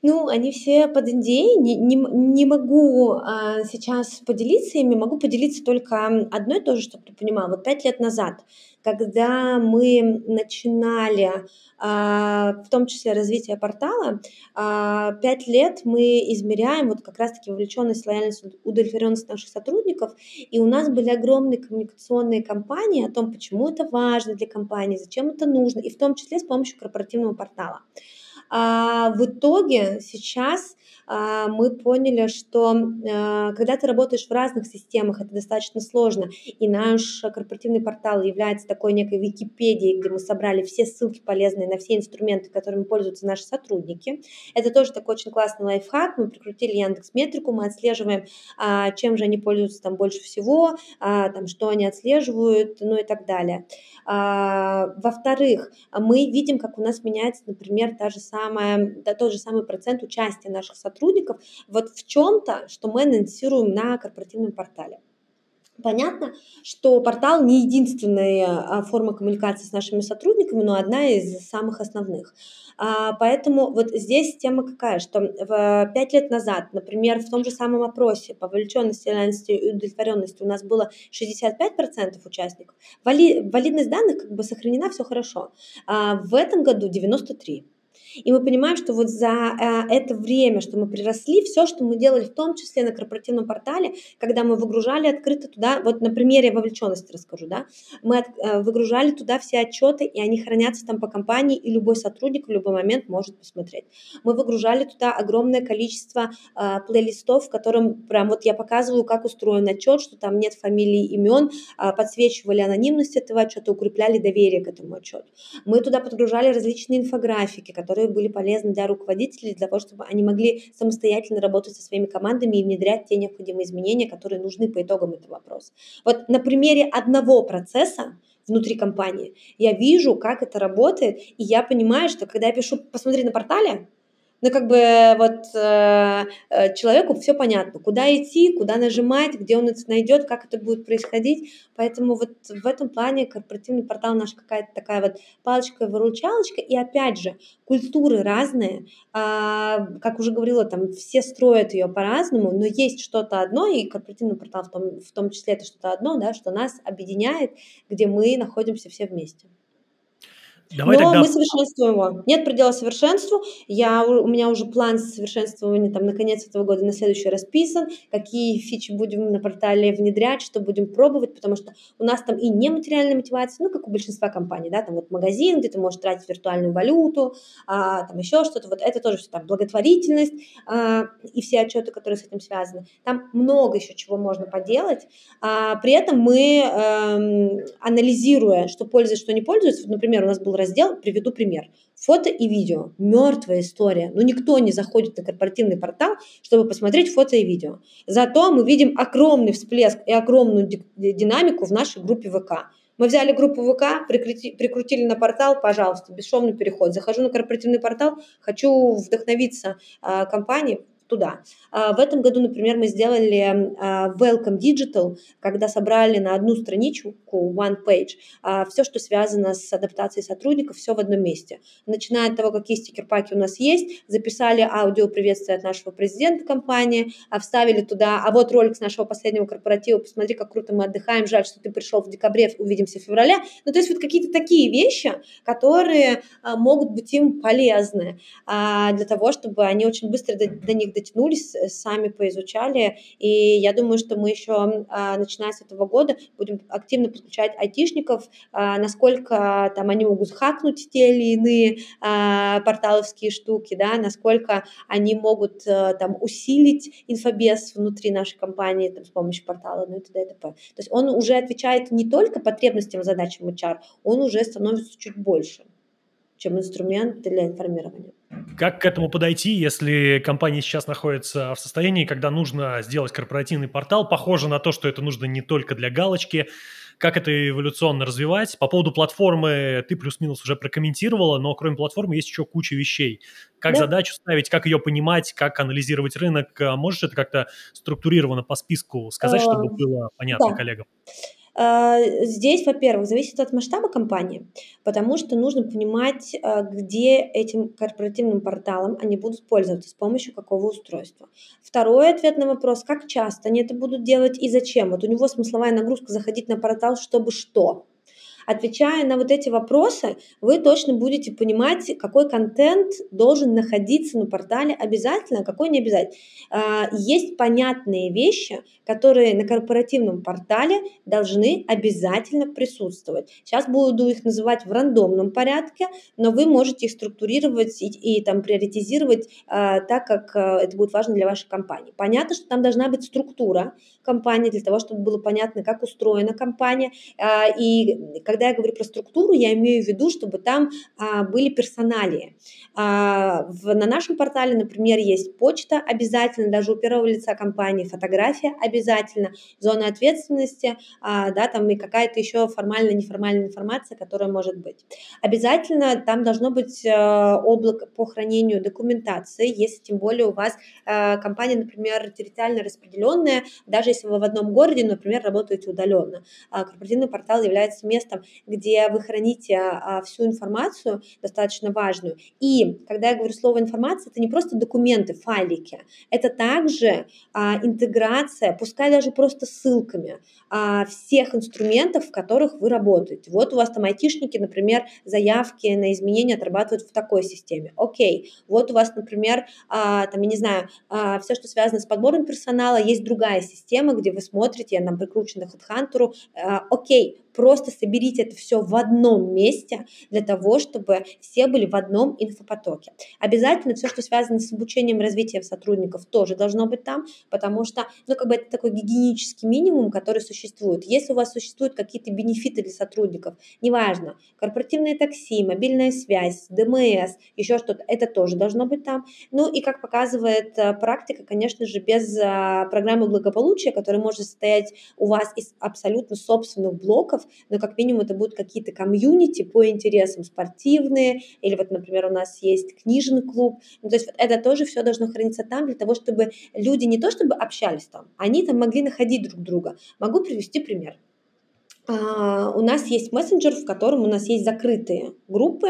Ну, они все под NDA, не, не, не могу а, сейчас поделиться ими, могу поделиться только одной тоже, чтобы ты понимал. Вот пять лет назад, когда мы начинали, а, в том числе развитие портала, а, пять лет мы измеряем вот как раз-таки вовлеченность, лояльность, удовлетворенность наших сотрудников, и у нас были огромные коммуникационные кампании о том, почему это важно для компании, зачем это нужно, и в том числе с помощью корпоративного портала. А в итоге сейчас мы поняли, что а, когда ты работаешь в разных системах, это достаточно сложно, и наш корпоративный портал является такой некой Википедией, где мы собрали все ссылки полезные на все инструменты, которыми пользуются наши сотрудники. Это тоже такой очень классный лайфхак. Мы прикрутили Яндекс Метрику, мы отслеживаем, чем же они пользуются там больше всего, там, что они отслеживают, ну и так далее. Во-вторых, мы видим, как у нас меняется, например, та же самая, тот же самый процент участия наших сотрудников вот в чем-то, что мы анонсируем на корпоративном портале. Понятно, что портал не единственная а, форма коммуникации с нашими сотрудниками, но одна из самых основных. А, поэтому вот здесь тема какая, что пять лет назад, например, в том же самом опросе по вовлеченности, и удовлетворенности у нас было 65% участников. Вали, валидность данных как бы сохранена, все хорошо. А в этом году 93%. И мы понимаем, что вот за э, это время, что мы приросли, все, что мы делали, в том числе на корпоративном портале, когда мы выгружали открыто туда, вот на примере вовлеченности расскажу, да, мы от, э, выгружали туда все отчеты, и они хранятся там по компании, и любой сотрудник в любой момент может посмотреть. Мы выгружали туда огромное количество э, плейлистов, в котором прям вот я показываю, как устроен отчет, что там нет фамилий, имен, э, подсвечивали анонимность этого отчета, укрепляли доверие к этому отчету. Мы туда подгружали различные инфографики, которые которые были полезны для руководителей, для того, чтобы они могли самостоятельно работать со своими командами и внедрять те необходимые изменения, которые нужны по итогам этого вопроса. Вот на примере одного процесса внутри компании я вижу, как это работает, и я понимаю, что когда я пишу «посмотри на портале», ну, как бы вот э, э, человеку все понятно, куда идти, куда нажимать, где он это найдет, как это будет происходить. Поэтому вот в этом плане корпоративный портал наш какая-то такая вот палочка-выручалочка. И опять же, культуры разные. А, как уже говорила, там все строят ее по-разному, но есть что-то одно, и корпоративный портал в том, в том числе это что-то одно, да, что нас объединяет, где мы находимся все вместе. Давай Но тогда... мы совершенствуем его. Нет предела совершенству. Я, у меня уже план совершенствования там на конец этого года, на следующий расписан. Какие фичи будем на портале внедрять, что будем пробовать, потому что у нас там и нематериальная мотивация, ну, как у большинства компаний, да, там вот магазин, где ты можешь тратить виртуальную валюту, а, там еще что-то, вот это тоже все там благотворительность а, и все отчеты, которые с этим связаны. Там много еще чего можно поделать. А, при этом мы, а, анализируя, что пользуется, что не пользуется, например, у нас был раздел, приведу пример. Фото и видео. Мертвая история. Но никто не заходит на корпоративный портал, чтобы посмотреть фото и видео. Зато мы видим огромный всплеск и огромную динамику в нашей группе ВК. Мы взяли группу ВК, прикрутили на портал, пожалуйста, бесшовный переход. Захожу на корпоративный портал, хочу вдохновиться э, компанией, туда. А, в этом году, например, мы сделали а, Welcome Digital, когда собрали на одну страничку, one page, а, все, что связано с адаптацией сотрудников, все в одном месте. Начиная от того, какие стикер-паки у нас есть, записали аудио приветствия от нашего президента компании, вставили туда, а вот ролик с нашего последнего корпоратива, посмотри, как круто мы отдыхаем, жаль, что ты пришел в декабре, увидимся в феврале. Ну, то есть вот какие-то такие вещи, которые могут быть им полезны для того, чтобы они очень быстро до них дотянулись, э, сами поизучали, и я думаю, что мы еще, а, начиная с этого года, будем активно подключать айтишников, а, насколько там они могут хакнуть те или иные а, порталовские штуки, да, насколько они могут э, там усилить инфобес внутри нашей компании там, с помощью портала, ну и т.д. и т.п. То есть он уже отвечает не только потребностям, задачам HR, он уже становится чуть больше, чем инструмент для информирования. Как к этому подойти, если компания сейчас находится в состоянии, когда нужно сделать корпоративный портал? Похоже на то, что это нужно не только для галочки. Как это эволюционно развивать? По поводу платформы ты плюс-минус уже прокомментировала, но кроме платформы есть еще куча вещей. Как да. задачу ставить, как ее понимать, как анализировать рынок? Можешь это как-то структурированно по списку сказать, чтобы эм, было понятно да. коллегам? А, здесь, во-первых, зависит от масштаба компании, потому что нужно понимать, а, где этим корпоративным порталом они будут пользоваться, с помощью какого устройства. Второй ответ на вопрос, как часто они это будут делать и зачем. Вот у него смысловая нагрузка заходить на портал, чтобы что. Отвечая на вот эти вопросы, вы точно будете понимать, какой контент должен находиться на портале обязательно, а какой не обязательно. А, есть понятные вещи, которые на корпоративном портале должны обязательно присутствовать. Сейчас буду их называть в рандомном порядке, но вы можете их структурировать и, и там приоритизировать а, так, как а, это будет важно для вашей компании. Понятно, что там должна быть структура компании для того, чтобы было понятно, как устроена компания. И когда я говорю про структуру, я имею в виду, чтобы там а, были персоналии. А, в, на нашем портале, например, есть почта обязательно, даже у первого лица компании фотография обязательно, зона ответственности, а, да, там и какая-то еще формальная, неформальная информация, которая может быть. Обязательно там должно быть а, облако по хранению документации, если тем более у вас а, компания, например, территориально распределенная, даже если вы в одном городе, например, работаете удаленно. А, корпоративный портал является местом, где вы храните а, всю информацию, достаточно важную. И когда я говорю слово информация, это не просто документы, файлики, это также а, интеграция, пускай даже просто ссылками а, всех инструментов, в которых вы работаете. Вот у вас там айтишники, например, заявки на изменения отрабатывают в такой системе. Окей, вот у вас, например, там, я не знаю, все, что связано с подбором персонала, есть другая система, где вы смотрите, я нам прикручена к HeadHunter, окей, просто соберите это все в одном месте для того, чтобы все были в одном инфопотоке. Обязательно все, что связано с обучением развитием сотрудников, тоже должно быть там, потому что, ну, как бы это такой гигиенический минимум, который существует. Если у вас существуют какие-то бенефиты для сотрудников, неважно, корпоративное такси, мобильная связь, ДМС, еще что-то, это тоже должно быть там. Ну и как показывает э, практика, конечно же, без э, программы благополучия, которая может состоять у вас из абсолютно собственных блоков, но как минимум это будут какие-то комьюнити по интересам спортивные, или вот, например, у нас есть книжный клуб. Ну, то есть вот это тоже все должно храниться там для того, чтобы люди не то чтобы общались там, они там могли находить друг друга. Могу привести пример. Uh, у нас есть мессенджер, в котором у нас есть закрытые группы,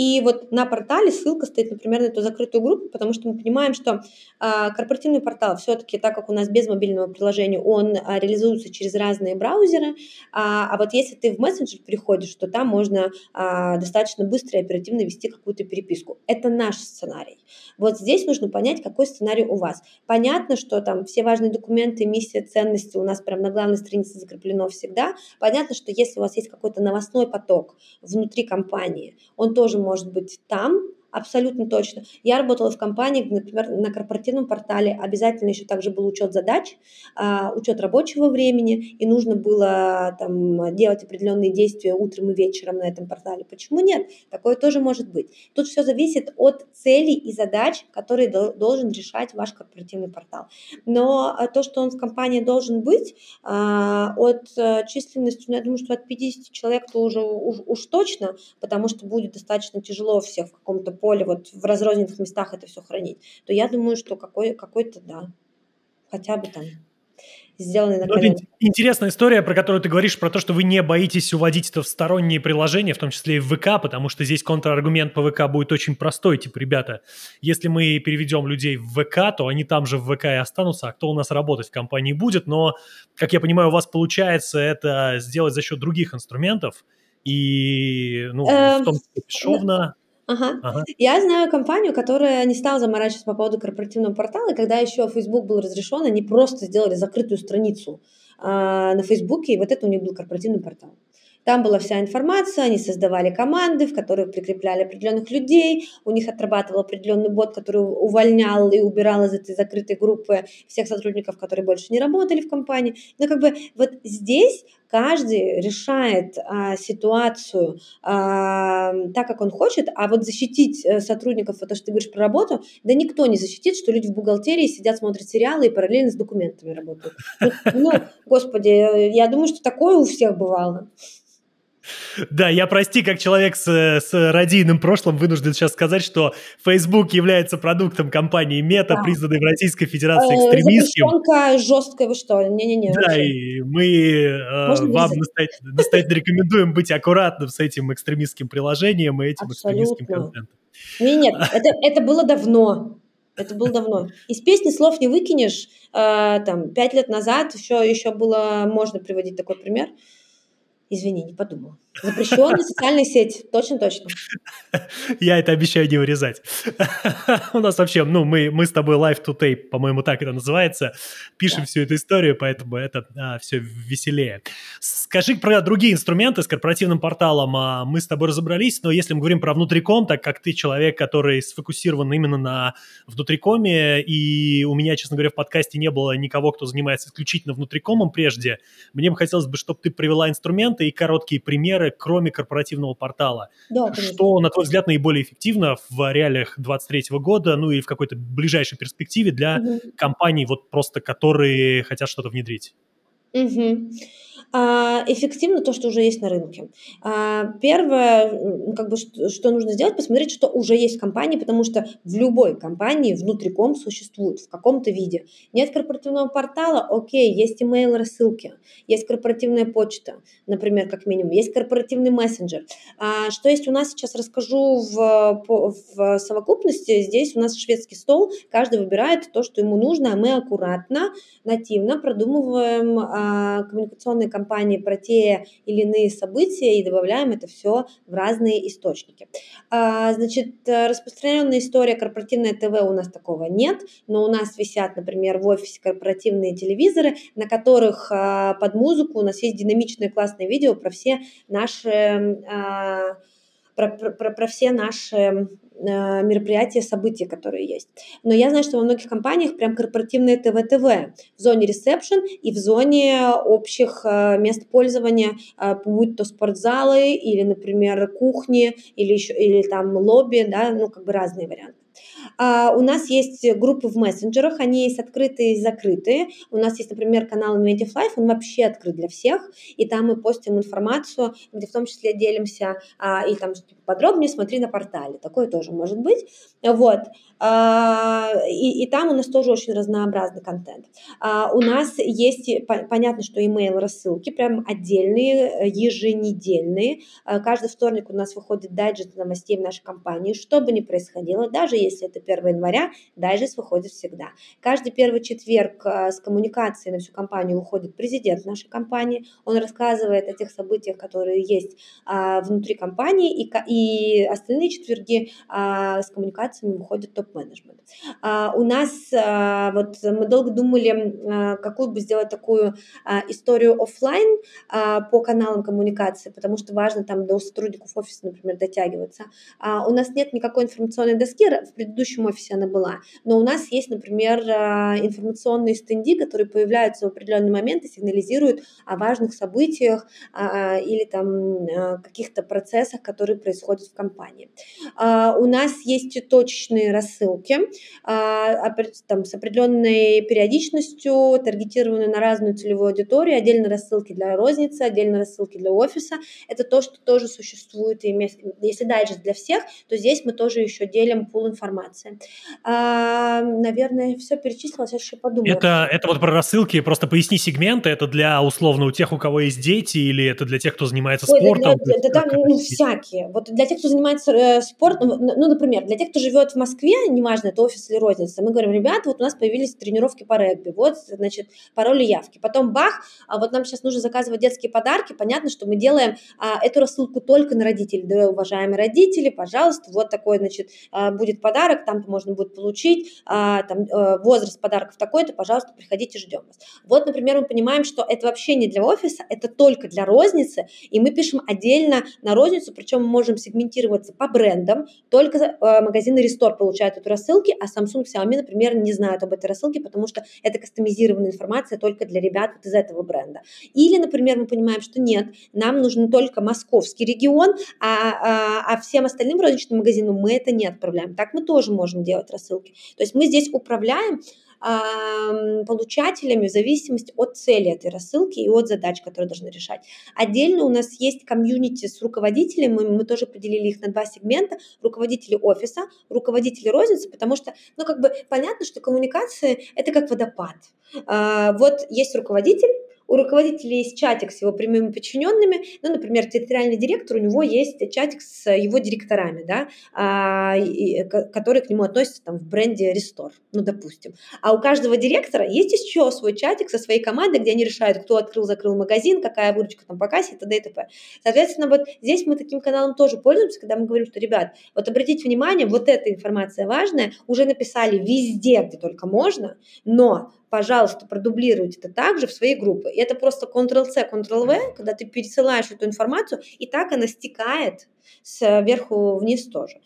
и вот на портале ссылка стоит, например, на эту закрытую группу, потому что мы понимаем, что а, корпоративный портал все-таки, так как у нас без мобильного приложения, он а, реализуется через разные браузеры, а, а вот если ты в мессенджер приходишь, то там можно достаточно быстро и оперативно вести какую-то переписку. Это наш сценарий. Вот здесь нужно понять, какой сценарий у вас. Понятно, что там все важные документы, миссия, ценности у нас прям на главной странице закреплено всегда. Понятно, что если у вас есть какой-то новостной поток внутри компании, он тоже может быть там, Абсолютно точно. Я работала в компании, например, на корпоративном портале обязательно еще также был учет задач, а, учет рабочего времени, и нужно было там делать определенные действия утром и вечером на этом портале. Почему нет? Такое тоже может быть. Тут все зависит от целей и задач, которые должен решать ваш корпоративный портал. Но а, то, что он в компании должен быть, а, от э, численности, ну, я думаю, что от 50 человек то уже уж, уж точно, потому что будет достаточно тяжело всех в каком-то поле, вот в разрозненных местах это все хранить, то я думаю, что какой, какой-то, да, хотя бы там сделанный на ну, Интересная история, про которую ты говоришь, про то, что вы не боитесь уводить это в сторонние приложения, в том числе и в ВК, потому что здесь контраргумент по ВК будет очень простой. Типа, ребята, если мы переведем людей в ВК, то они там же в ВК и останутся, а кто у нас работать в компании будет. Но, как я понимаю, у вас получается это сделать за счет других инструментов, и, ну, в эм, том числе бесшовно. Ага. ага. Я знаю компанию, которая не стала заморачиваться по поводу корпоративного портала, и когда еще Facebook был разрешен, они просто сделали закрытую страницу а, на Фейсбуке, и вот это у них был корпоративный портал. Там была вся информация, они создавали команды, в которых прикрепляли определенных людей, у них отрабатывал определенный бот, который увольнял и убирал из этой закрытой группы всех сотрудников, которые больше не работали в компании. Но как бы вот здесь каждый решает а, ситуацию а, так, как он хочет, а вот защитить э, сотрудников, то, что ты говоришь про работу, да никто не защитит, что люди в бухгалтерии сидят, смотрят сериалы и параллельно с документами работают. Ну, ну господи, я думаю, что такое у всех бывало. Да, я, прости, как человек с, с радийным прошлым, вынужден сейчас сказать, что Facebook является продуктом компании Мета, да. признанной в Российской Федерации э, экстремистским. Запрещенка жесткая, вы что? Не-не-не. Да, вообще. и мы э, вам настоятельно, настоятельно рекомендуем быть аккуратным с этим экстремистским приложением и этим Абсолютно. экстремистским контентом. Не, нет, это, это было давно. Это было давно. Из песни слов не выкинешь. Э, там, пять лет назад еще, еще было можно приводить такой пример. Извини, не подумала. Запрещенная социальная сеть, точно-точно. Я это обещаю не вырезать. У нас вообще, ну, мы, мы с тобой live to tape, по-моему, так это называется, пишем всю эту историю, поэтому это а, все веселее. Скажи про другие инструменты с корпоративным порталом. А, мы с тобой разобрались, но если мы говорим про внутриком, так как ты человек, который сфокусирован именно на внутрикоме, и у меня, честно говоря, в подкасте не было никого, кто занимается исключительно внутрикомом прежде, мне бы хотелось бы, чтобы ты привела инструменты и короткие примеры, кроме корпоративного портала. Да, что, на твой взгляд, наиболее эффективно в реалиях 2023 года, ну и в какой-то ближайшей перспективе для угу. компаний, вот просто которые хотят что-то внедрить? Угу. А, эффективно то, что уже есть на рынке. А, первое, как бы, что нужно сделать, посмотреть, что уже есть в компании, потому что в любой компании внутриком существует в каком-то виде. Нет корпоративного портала, окей, есть email рассылки, есть корпоративная почта, например, как минимум, есть корпоративный мессенджер. А, что есть у нас, сейчас расскажу в, в совокупности. Здесь у нас шведский стол, каждый выбирает то, что ему нужно, а мы аккуратно, нативно продумываем коммуникационные компании про те или иные события и добавляем это все в разные источники. А, значит, распространенная история корпоративное ТВ у нас такого нет, но у нас висят, например, в офисе корпоративные телевизоры, на которых а, под музыку у нас есть динамичные классные видео про все наши про, про, про все наши Э, мероприятия, события, которые есть. Но я знаю, что во многих компаниях прям корпоративные ТВ-ТВ в зоне ресепшн и в зоне общих э, мест пользования, э, будь то спортзалы или, например, кухни или еще или там лобби, да, ну как бы разные варианты. А, у нас есть группы в мессенджерах, они есть открытые и закрытые. У нас есть, например, канал Inventive Life, он вообще открыт для всех, и там мы постим информацию, где в том числе делимся, а, и там типа, подробнее смотри на портале, такое тоже может быть. Вот. А, и, и там у нас тоже очень разнообразный контент. У нас есть, понятно, что email рассылки, прям отдельные, еженедельные. Каждый вторник у нас выходит дайджест новостей в нашей компании, что бы ни происходило, даже если это 1 января, дайджест выходит всегда. Каждый первый четверг а, с коммуникацией на всю компанию уходит президент нашей компании. Он рассказывает о тех событиях, которые есть а, внутри компании, и, остальные четверги а, с коммуникациями выходит топ-менеджмент. У нас, вот мы долго думали, какую бы сделать такую историю офлайн по каналам коммуникации, потому что важно там до сотрудников офиса, например, дотягиваться. У нас нет никакой информационной доски, в предыдущем офисе она была. Но у нас есть, например, а, информационные стенди, которые появляются в определенный момент и сигнализируют о важных событиях а, или там а, каких-то процессах, которые происходят в компании. У нас есть точечные рассылки там, с определенной периодичностью, таргетированные на разную целевую аудиторию, отдельно рассылки для розницы, отдельно рассылки для офиса. Это то, что тоже существует. И если дальше для всех, то здесь мы тоже еще делим пул информации информации. А, наверное, все перечислила, сейчас еще подумаю. Это, это вот про рассылки, просто поясни сегменты, это для, условно, у тех, у кого есть дети, или это для тех, кто занимается Ой, спортом? Да, да, да, там ну, всякие. Вот для тех, кто занимается э, спортом, ну, ну, например, для тех, кто живет в Москве, неважно, это офис или розница, мы говорим, ребята, вот у нас появились тренировки по регби, вот, значит, пароли явки. Потом бах, а вот нам сейчас нужно заказывать детские подарки, понятно, что мы делаем а, эту рассылку только на родителей. Да, уважаемые родители, пожалуйста, вот такой, значит, а, будет подарок, там можно будет получить, а, там, э, возраст подарков такой-то, пожалуйста, приходите, ждем вас. Вот, например, мы понимаем, что это вообще не для офиса, это только для розницы, и мы пишем отдельно на розницу, причем мы можем сегментироваться по брендам, только э, магазины Restore получают эту рассылки, а Samsung, Xiaomi, например, не знают об этой рассылке, потому что это кастомизированная информация только для ребят вот из этого бренда. Или, например, мы понимаем, что нет, нам нужен только московский регион, а, а, а всем остальным розничным магазинам мы это не отправляем. Так мы тоже можем делать рассылки. То есть мы здесь управляем получателями в зависимости от цели этой рассылки и от задач, которые должны решать. Отдельно у нас есть комьюнити с руководителями, мы, мы тоже поделили их на два сегмента, руководители офиса, руководители розницы, потому что, ну, как бы понятно, что коммуникация – это как водопад. А, вот есть руководитель, у руководителя есть чатик с его прямыми подчиненными, ну, например, территориальный директор, у него есть чатик с его директорами, да, а, и, которые к нему относятся там в бренде Restore, ну, допустим. А у каждого директора есть еще свой чатик со своей командой, где они решают, кто открыл, закрыл магазин, какая выручка там по кассе и т.д. и т.п. Соответственно, вот здесь мы таким каналом тоже пользуемся, когда мы говорим, что, ребят, вот обратите внимание, вот эта информация важная, уже написали везде, где только можно, но пожалуйста, продублируйте это также в свои группы. И это просто Ctrl-C, Ctrl-V, когда ты пересылаешь эту информацию, и так она стекает сверху вниз тоже.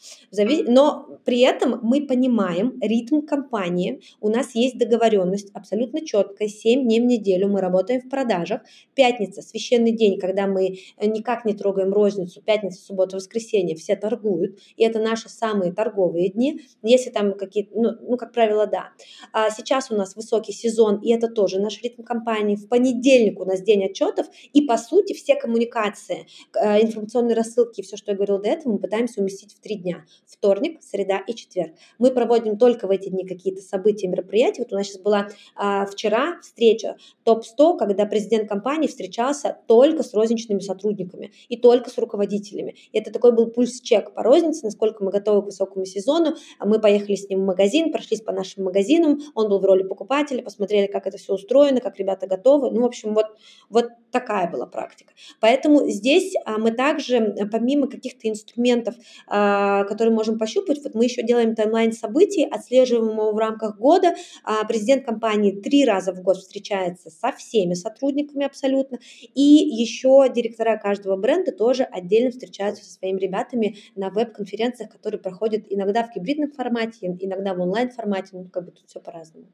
Но при этом мы понимаем ритм компании, у нас есть договоренность абсолютно четкая, 7 дней в неделю мы работаем в продажах, пятница, священный день, когда мы никак не трогаем розницу, пятница, суббота, воскресенье, все торгуют, и это наши самые торговые дни, если там какие-то, ну, ну, как правило, да. А сейчас у нас высокий сезон, и это тоже наш ритм компании. В понедельник у нас день отчетов, и по сути все коммуникации, э, информационные рассылки, все, что я говорила до этого, мы пытаемся уместить в три дня. Вторник, среда и четверг. Мы проводим только в эти дни какие-то события, мероприятия. Вот у нас сейчас была а, вчера встреча топ-100, когда президент компании встречался только с розничными сотрудниками и только с руководителями. И это такой был пульс-чек по рознице, насколько мы готовы к высокому сезону. Мы поехали с ним в магазин, прошлись по нашим магазинам, он был в роли покупателя, посмотрели, как это все устроено, как ребята готовы. Ну, в общем, вот, вот такая была практика. Поэтому здесь а, мы также, помимо каких-то инструментов, а, которые можем пощупать, вот мы еще делаем таймлайн событий, отслеживаем его в рамках года. А, президент компании три раза в год встречается со всеми сотрудниками абсолютно, и еще директора каждого бренда тоже отдельно встречаются со своими ребятами на веб-конференциях, которые проходят иногда в гибридном формате, иногда в онлайн-формате, ну, как бы тут все по-разному.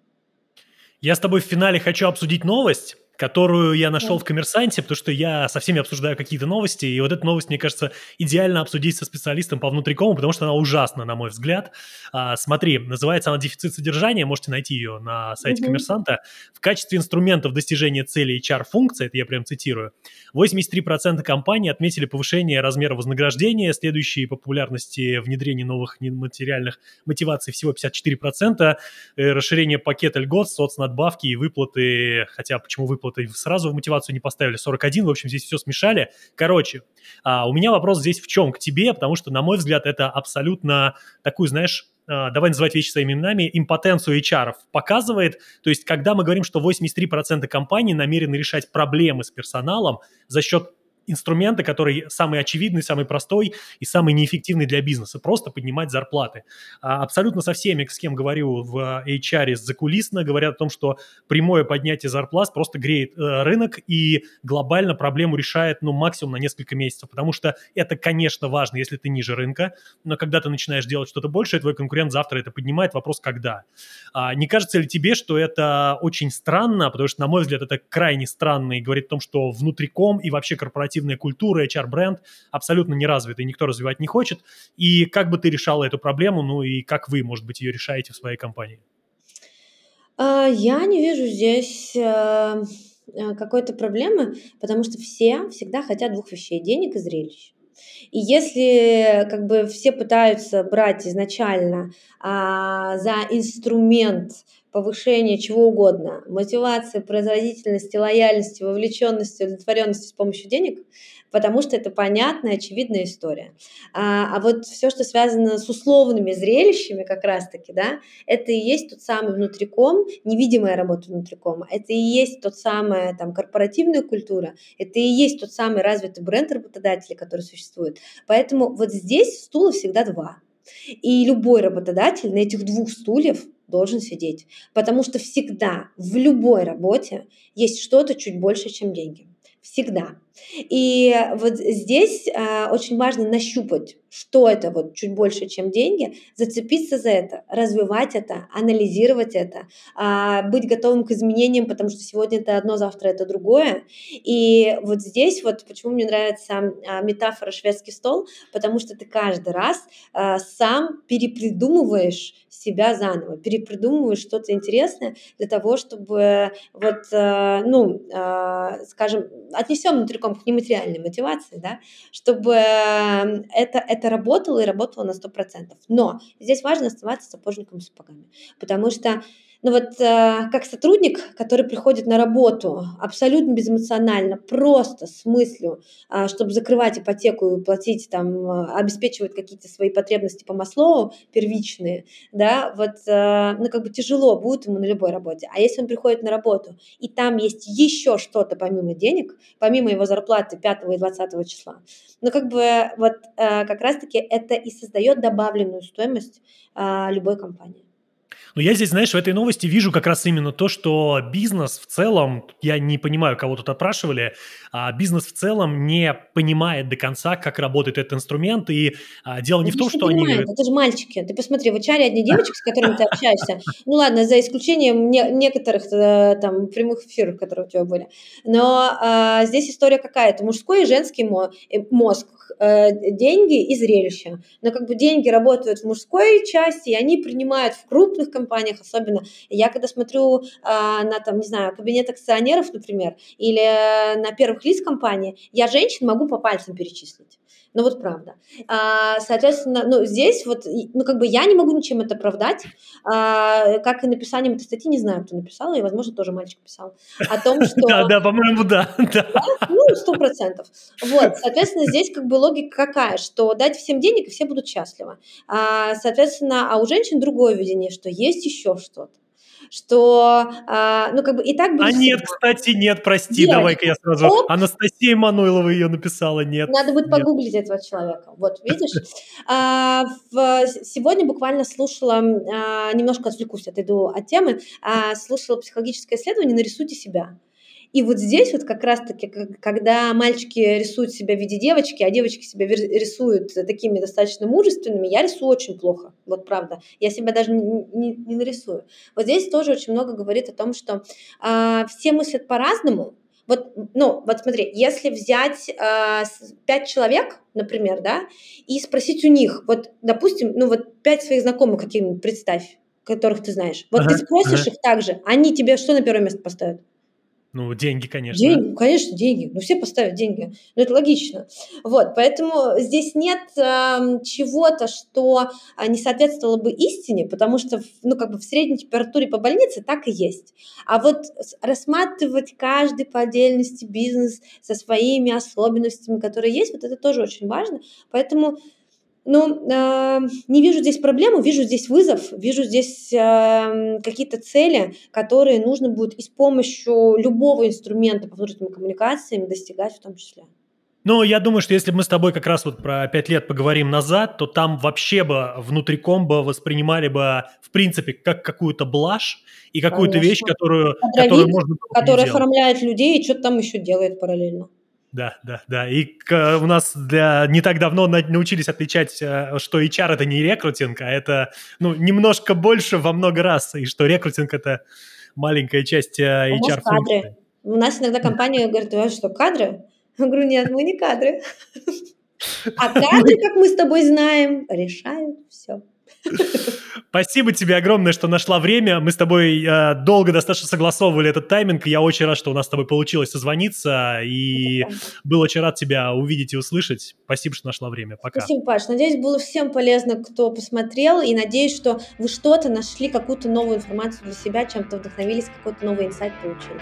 Я с тобой в финале хочу обсудить новость, которую я нашел в «Коммерсанте», потому что я со всеми обсуждаю какие-то новости, и вот эту новость, мне кажется, идеально обсудить со специалистом по внутрикому, потому что она ужасна, на мой взгляд. А, смотри, называется она «Дефицит содержания», можете найти ее на сайте mm-hmm. «Коммерсанта». В качестве инструментов достижения цели HR-функции, это я прям цитирую, 83% компаний отметили повышение размера вознаграждения, следующие популярности внедрения новых материальных мотиваций всего 54%, э, расширение пакета льгот, соцнадбавки и выплаты, хотя почему выплаты выплаты сразу в мотивацию не поставили, 41, в общем, здесь все смешали. Короче, а, у меня вопрос здесь в чем? К тебе, потому что, на мой взгляд, это абсолютно такую, знаешь, а, давай называть вещи своими именами, импотенцию HR показывает. То есть, когда мы говорим, что 83% компаний намерены решать проблемы с персоналом за счет инструмента, который самый очевидный, самый простой и самый неэффективный для бизнеса. Просто поднимать зарплаты. А абсолютно со всеми, с кем говорю в HR закулисно, говорят о том, что прямое поднятие зарплат просто греет э, рынок и глобально проблему решает ну, максимум на несколько месяцев. Потому что это, конечно, важно, если ты ниже рынка, но когда ты начинаешь делать что-то большее, твой конкурент завтра это поднимает. Вопрос, когда. А не кажется ли тебе, что это очень странно, потому что, на мой взгляд, это крайне странно и говорит о том, что внутриком и вообще корпоративный корпоративная культура, HR-бренд абсолютно не развита, и никто развивать не хочет. И как бы ты решала эту проблему, ну и как вы, может быть, ее решаете в своей компании? А, я не вижу здесь э, э, какой-то проблемы, потому что все всегда хотят двух вещей – денег и зрелищ. И если как бы все пытаются брать изначально а, за инструмент повышения чего угодно, мотивации, производительности, лояльности, вовлеченности, удовлетворенности с помощью денег, потому что это понятная, очевидная история. А, а вот все, что связано с условными зрелищами как раз-таки, да, это и есть тот самый внутриком, невидимая работа внутрикома, это и есть тот самая там корпоративная культура, это и есть тот самый развитый бренд работодателя, который существует. Поэтому вот здесь стула всегда два. И любой работодатель на этих двух стульев должен сидеть, потому что всегда в любой работе есть что-то чуть больше, чем деньги. Всегда. И вот здесь э, очень важно нащупать, что это вот чуть больше, чем деньги, зацепиться за это, развивать это, анализировать это, э, быть готовым к изменениям, потому что сегодня это одно, завтра это другое. И вот здесь вот почему мне нравится э, метафора шведский стол, потому что ты каждый раз э, сам перепридумываешь себя заново, перепридумываешь что-то интересное для того, чтобы вот, э, ну, э, скажем, отнесем внутриком целиком к нематериальной мотивации, да, чтобы эм, это, это работало и работало на 100%. Но здесь важно оставаться сапожником с сапогами, потому что Но вот э, как сотрудник, который приходит на работу абсолютно безэмоционально, просто с мыслью, э, чтобы закрывать ипотеку и платить там, э, обеспечивать какие-то свои потребности по Маслоу первичные, да, вот, э, ну как бы тяжело будет ему на любой работе. А если он приходит на работу, и там есть еще что-то помимо денег, помимо его зарплаты 5 и 20 числа, ну как бы вот э, как раз-таки это и создает добавленную стоимость э, любой компании. Но я здесь, знаешь, в этой новости вижу как раз именно то, что бизнес в целом, я не понимаю, кого тут опрашивали, а бизнес в целом не понимает до конца, как работает этот инструмент, и а, дело не в том, что понимает, они... Это же мальчики. Ты посмотри, в HR одни девочек, с которыми ты общаешься. Ну ладно, за исключением не, некоторых э, там прямых эфиров, которые у тебя были. Но а, здесь история какая? Это мужской и женский э, мозг, э, деньги и зрелище. Но как бы деньги работают в мужской части, и они принимают в крупных компаниях особенно. Я когда смотрю а, на, там, не знаю, кабинет акционеров, например, или на первых лиц компании, я женщин могу по пальцам перечислить. Ну вот правда. А, соответственно, ну здесь вот, ну как бы я не могу ничем это оправдать, а, как и написанием этой статьи, не знаю, кто написал, и, возможно, тоже мальчик писал, о том, что... Да, да, по-моему, да. Ну, сто процентов. Вот, соответственно, здесь как бы логика какая, что дать всем денег, и все будут счастливы. А, соответственно, а у женщин другое видение, что есть еще что-то что, а, ну, как бы и так будет А всегда. нет, кстати, нет, прости, давай-ка я сразу... Оп. Анастасия Мануилова ее написала, нет. Надо будет нет. погуглить этого человека. Вот, видишь? А, в, сегодня буквально слушала, а, немножко отвлекусь, отойду от темы, а, слушала психологическое исследование «Нарисуйте себя». И вот здесь вот как раз-таки, когда мальчики рисуют себя в виде девочки, а девочки себя рисуют такими достаточно мужественными, я рисую очень плохо, вот правда. Я себя даже не, не, не нарисую. Вот здесь тоже очень много говорит о том, что э, все мыслят по-разному, вот, ну, вот смотри, если взять э, пять человек, например, да, и спросить у них, вот, допустим, ну вот пять своих знакомых каких-нибудь представь, которых ты знаешь. Вот ага, ты спросишь ага. их также, они тебе что на первое место поставят? Ну, деньги, конечно. Деньги, конечно, деньги. Ну, все поставят деньги. Ну, это логично. Вот, поэтому здесь нет э, чего-то, что а, не соответствовало бы истине, потому что, ну, как бы в средней температуре по больнице так и есть. А вот рассматривать каждый по отдельности бизнес со своими особенностями, которые есть, вот это тоже очень важно. Поэтому ну, э, не вижу здесь проблему, вижу здесь вызов, вижу здесь э, какие-то цели, которые нужно будет и с помощью любого инструмента по внутренним коммуникациям достигать в том числе. Ну, я думаю, что если мы с тобой как раз вот про пять лет поговорим назад, то там вообще бы внутриком бы воспринимали бы, в принципе, как какую-то блажь и какую-то вещь, которую, которую можно... Которая оформляет людей и что-то там еще делает параллельно. Да, да, да. И к, у нас для не так давно научились отличать, э, что HR это не рекрутинг, а это ну, немножко больше во много раз, и что рекрутинг это маленькая часть HR э, функции. У нас иногда компания говорит, а что, кадры? Я говорю, нет, мы не кадры. А кадры, как мы с тобой знаем, решают все. Спасибо тебе огромное, что нашла время. Мы с тобой э, долго достаточно согласовывали этот тайминг. Я очень рад, что у нас с тобой получилось созвониться. И был очень рад тебя увидеть и услышать. Спасибо, что нашла время. Пока. Спасибо, Паш. Надеюсь, было всем полезно, кто посмотрел. И надеюсь, что вы что-то нашли, какую-то новую информацию для себя, чем-то вдохновились, какой-то новый инсайт получили.